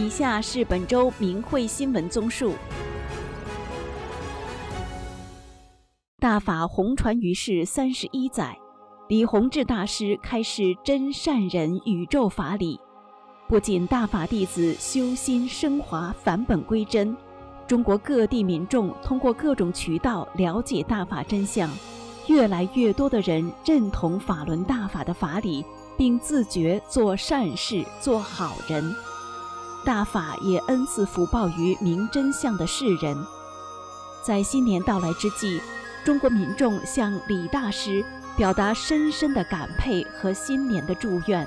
以下是本周明慧新闻综述：大法红传于世三十一载，李洪志大师开示真善人宇宙法理，不仅大法弟子修心升华、返本归真，中国各地民众通过各种渠道了解大法真相，越来越多的人认同法轮大法的法理，并自觉做善事、做好人。大法也恩赐福报于明真相的世人。在新年到来之际，中国民众向李大师表达深深的感佩和新年的祝愿。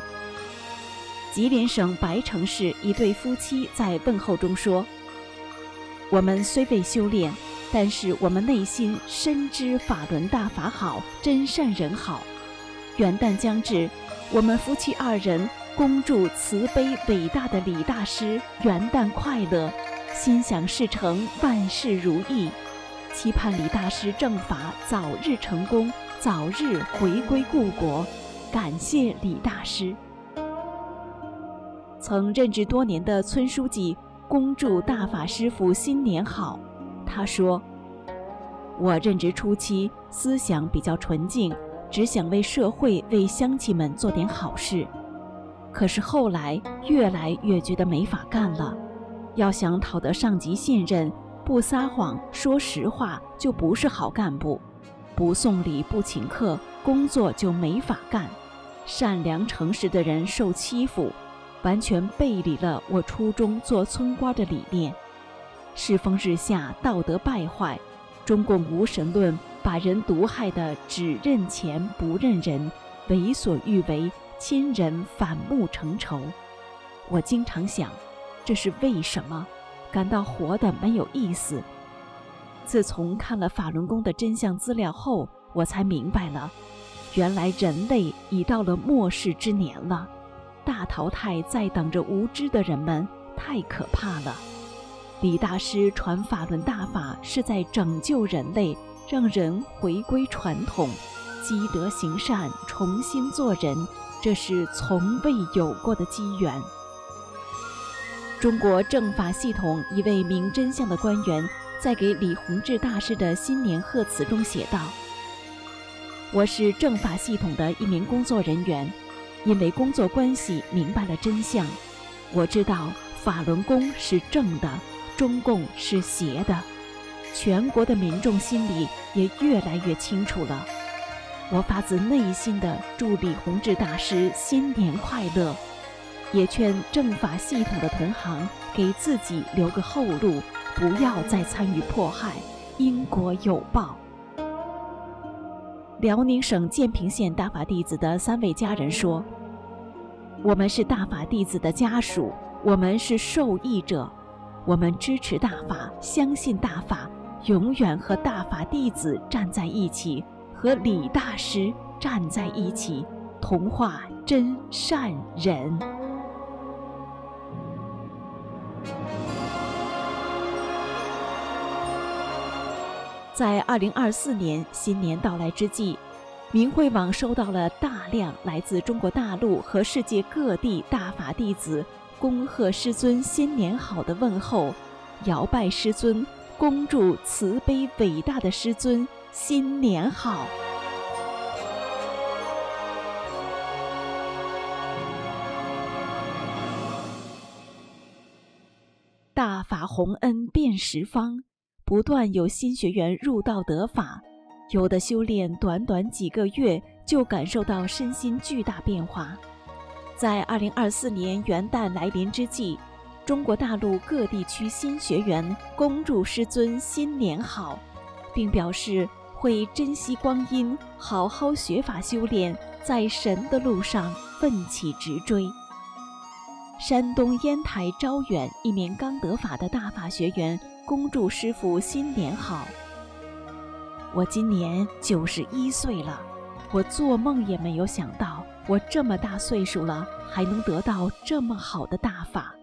吉林省白城市一对夫妻在问候中说：“我们虽未修炼，但是我们内心深知法轮大法好，真善人好。元旦将至，我们夫妻二人。”恭祝慈悲伟大的李大师元旦快乐，心想事成，万事如意。期盼李大师正法早日成功，早日回归故国。感谢李大师。曾任职多年的村书记恭祝大法师傅新年好。他说：“我任职初期思想比较纯净，只想为社会、为乡亲们做点好事。”可是后来越来越觉得没法干了，要想讨得上级信任，不撒谎说实话就不是好干部，不送礼不请客，工作就没法干。善良诚实的人受欺负，完全背离了我初中做村官的理念。世风日下，道德败坏，中共无神论把人毒害的只认钱不认人，为所欲为。亲人反目成仇，我经常想，这是为什么？感到活得没有意思。自从看了法轮功的真相资料后，我才明白了，原来人类已到了末世之年了，大淘汰在等着无知的人们，太可怕了。李大师传法轮大法，是在拯救人类，让人回归传统，积德行善，重新做人。这是从未有过的机缘。中国政法系统一位明真相的官员在给李洪志大师的新年贺词中写道：“我是政法系统的一名工作人员，因为工作关系明白了真相。我知道法轮功是正的，中共是邪的，全国的民众心里也越来越清楚了。”我发自内心的祝李洪志大师新年快乐，也劝政法系统的同行给自己留个后路，不要再参与迫害，因果有报。辽宁省建平县大法弟子的三位家人说：“我们是大法弟子的家属，我们是受益者，我们支持大法，相信大法，永远和大法弟子站在一起。”和李大师站在一起，同化真善人。在二零二四年新年到来之际，明慧网收到了大量来自中国大陆和世界各地大法弟子恭贺师尊新年好的问候，摇拜师尊，恭祝慈悲伟大的师尊。新年好！大法洪恩遍十方，不断有新学员入道得法，有的修炼短短几个月就感受到身心巨大变化。在二零二四年元旦来临之际，中国大陆各地区新学员恭祝师尊新年好，并表示。会珍惜光阴，好好学法修炼，在神的路上奋起直追。山东烟台招远一名刚得法的大法学员恭祝师傅新年好。我今年九十一岁了，我做梦也没有想到，我这么大岁数了还能得到这么好的大法。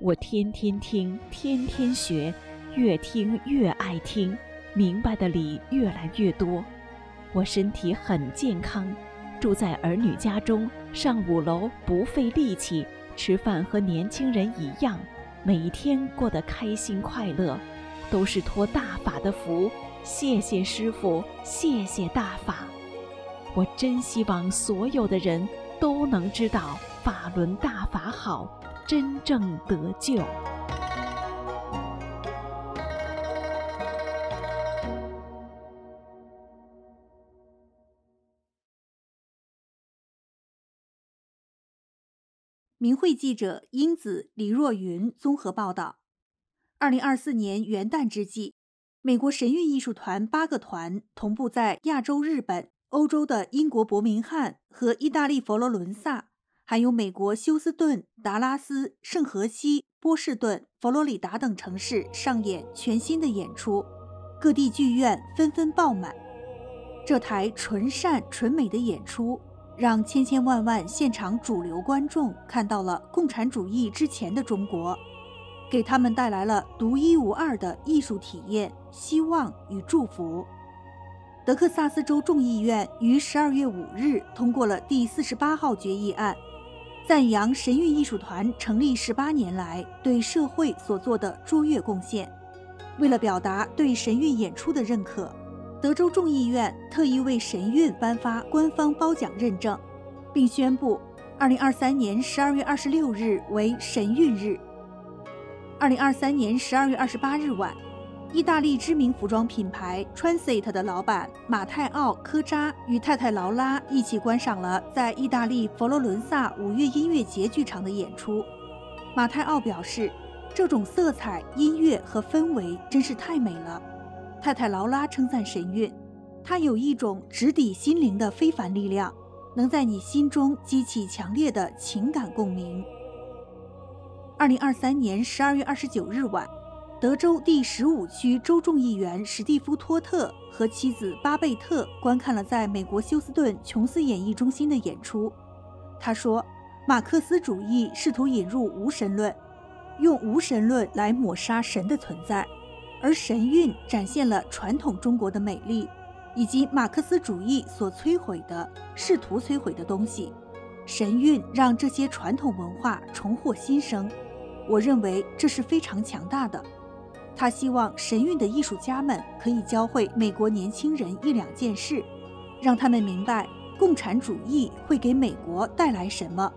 我天天听，天天学，越听越爱听。明白的理越来越多，我身体很健康，住在儿女家中，上五楼不费力气，吃饭和年轻人一样，每一天过得开心快乐，都是托大法的福。谢谢师傅，谢谢大法。我真希望所有的人都能知道法轮大法好，真正得救。明慧记者英子、李若云综合报道：二零二四年元旦之际，美国神韵艺术团八个团同步在亚洲、日本、欧洲的英国伯明翰和意大利佛罗伦萨，还有美国休斯顿、达拉斯、圣荷西、波士顿、佛罗里达等城市上演全新的演出，各地剧院纷纷爆满。这台纯善纯美的演出。让千千万万现场主流观众看到了共产主义之前的中国，给他们带来了独一无二的艺术体验、希望与祝福。德克萨斯州众议院于十二月五日通过了第四十八号决议案，赞扬神韵艺术团成立十八年来对社会所做的卓越贡献。为了表达对神韵演出的认可。德州众议院特意为神韵颁发官方褒奖认证，并宣布2023年12月26日为神韵日。2023年12月28日晚，意大利知名服装品牌 Transit 的老板马泰奥·科扎与太太劳拉一起观赏了在意大利佛罗伦萨五月音乐节剧场的演出。马泰奥表示：“这种色彩、音乐和氛围真是太美了。”太太劳拉称赞神韵，它有一种直抵心灵的非凡力量，能在你心中激起强烈的情感共鸣。二零二三年十二月二十九日晚，德州第十五区州众议员史蒂夫·托特和妻子巴贝特观看了在美国休斯顿琼斯演艺中心的演出。他说：“马克思主义试图引入无神论，用无神论来抹杀神的存在。”而神韵展现了传统中国的美丽，以及马克思主义所摧毁的、试图摧毁的东西。神韵让这些传统文化重获新生，我认为这是非常强大的。他希望神韵的艺术家们可以教会美国年轻人一两件事，让他们明白共产主义会给美国带来什么。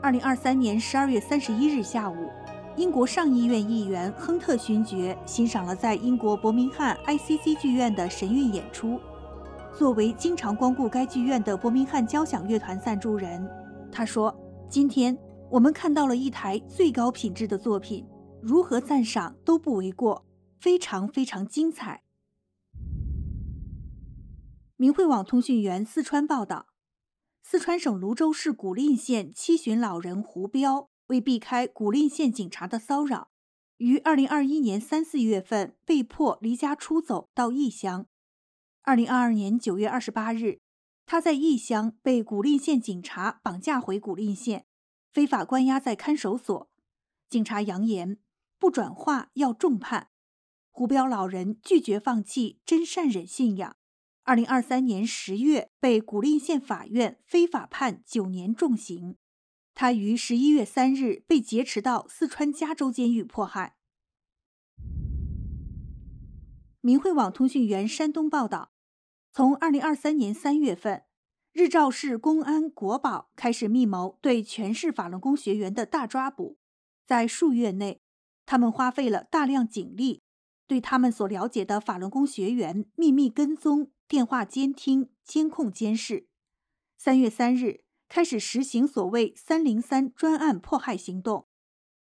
二零二三年十二月三十一日下午。英国上议院议员亨特勋爵欣赏了在英国伯明翰 ICC 剧院的神韵演出。作为经常光顾该剧院的伯明翰交响乐团赞助人，他说：“今天我们看到了一台最高品质的作品，如何赞赏都不为过，非常非常精彩。”明慧网通讯员四川报道：四川省泸州市古蔺县七旬老人胡彪。为避开古蔺县警察的骚扰，于二零二一年三四月份被迫离家出走到异乡。二零二二年九月二十八日，他在异乡被古蔺县警察绑架回古蔺县，非法关押在看守所。警察扬言不转化要重判。胡彪老人拒绝放弃真善忍信仰。二零二三年十月被古蔺县法院非法判九年重刑。他于十一月三日被劫持到四川加州监狱迫害。明慧网通讯员山东报道：从二零二三年三月份，日照市公安国保开始密谋对全市法轮功学员的大抓捕。在数月内，他们花费了大量警力，对他们所了解的法轮功学员秘密跟踪、电话监听、监控监视。三月三日。开始实行所谓“三零三”专案迫害行动。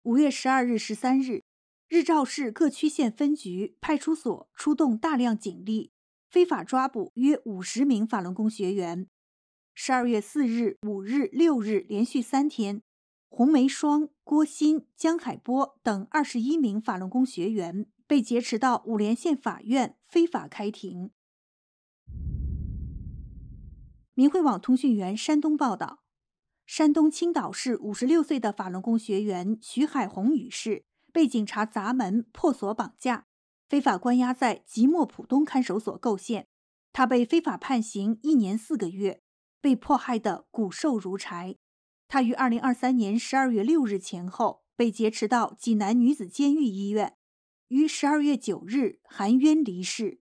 五月十二日、十三日，日照市各区县分局、派出所出动大量警力，非法抓捕约五十名法轮功学员。十二月四日、五日、六日连续三天，洪梅霜、郭鑫、江海波等二十一名法轮功学员被劫持到五莲县法院非法开庭。明慧网通讯员山东报道：山东青岛市五十六岁的法轮功学员徐海红女士被警察砸门破锁绑架，非法关押在即墨浦东看守所构陷。她被非法判刑一年四个月，被迫害得骨瘦如柴。她于二零二三年十二月六日前后被劫持到济南女子监狱医院，于十二月九日含冤离世。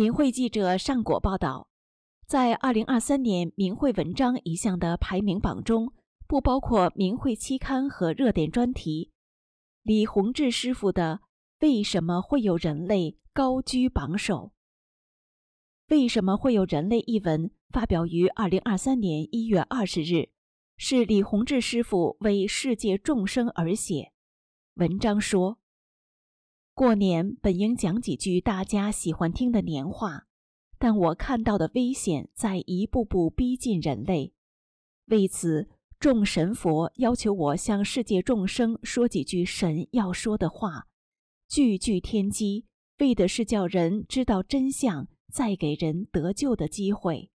明慧记者上果报道，在二零二三年明慧文章一项的排名榜中，不包括明慧期刊和热点专题。李洪志师傅的《为什么会有人类》高居榜首。为什么会有人类一文发表于二零二三年一月二十日，是李洪志师傅为世界众生而写。文章说：“过年本应讲几句大家喜欢听的年话，但我看到的危险在一步步逼近人类。为此，众神佛要求我向世界众生说几句神要说的话，句句天机，为的是叫人知道真相。”再给人得救的机会。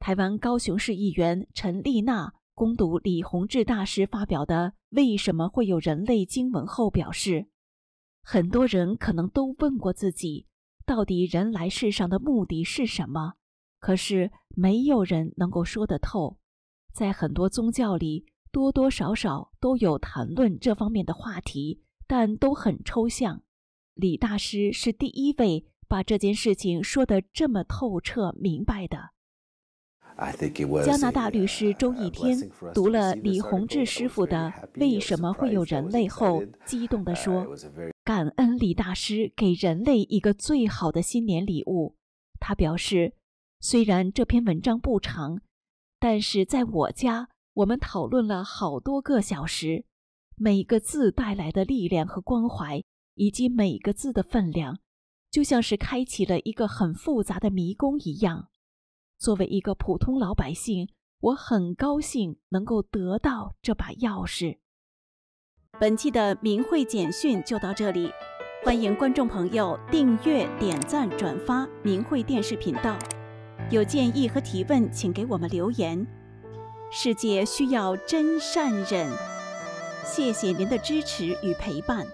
台湾高雄市议员陈丽娜攻读李洪志大师发表的《为什么会有人类》经文后表示：“很多人可能都问过自己，到底人来世上的目的是什么？可是没有人能够说得透。在很多宗教里，多多少少都有谈论这方面的话题，但都很抽象。李大师是第一位。”把这件事情说得这么透彻明白的。加拿大律师周一天读了李洪志师傅的《为什么会有人类》后，激动地说：“感恩李大师给人类一个最好的新年礼物。”他表示：“虽然这篇文章不长，但是在我家，我们讨论了好多个小时，每个字带来的力量和关怀，以及每个字的分量。”就像是开启了一个很复杂的迷宫一样。作为一个普通老百姓，我很高兴能够得到这把钥匙。本期的明慧简讯就到这里，欢迎观众朋友订阅、点赞、转发明慧电视频道。有建议和提问，请给我们留言。世界需要真善忍，谢谢您的支持与陪伴。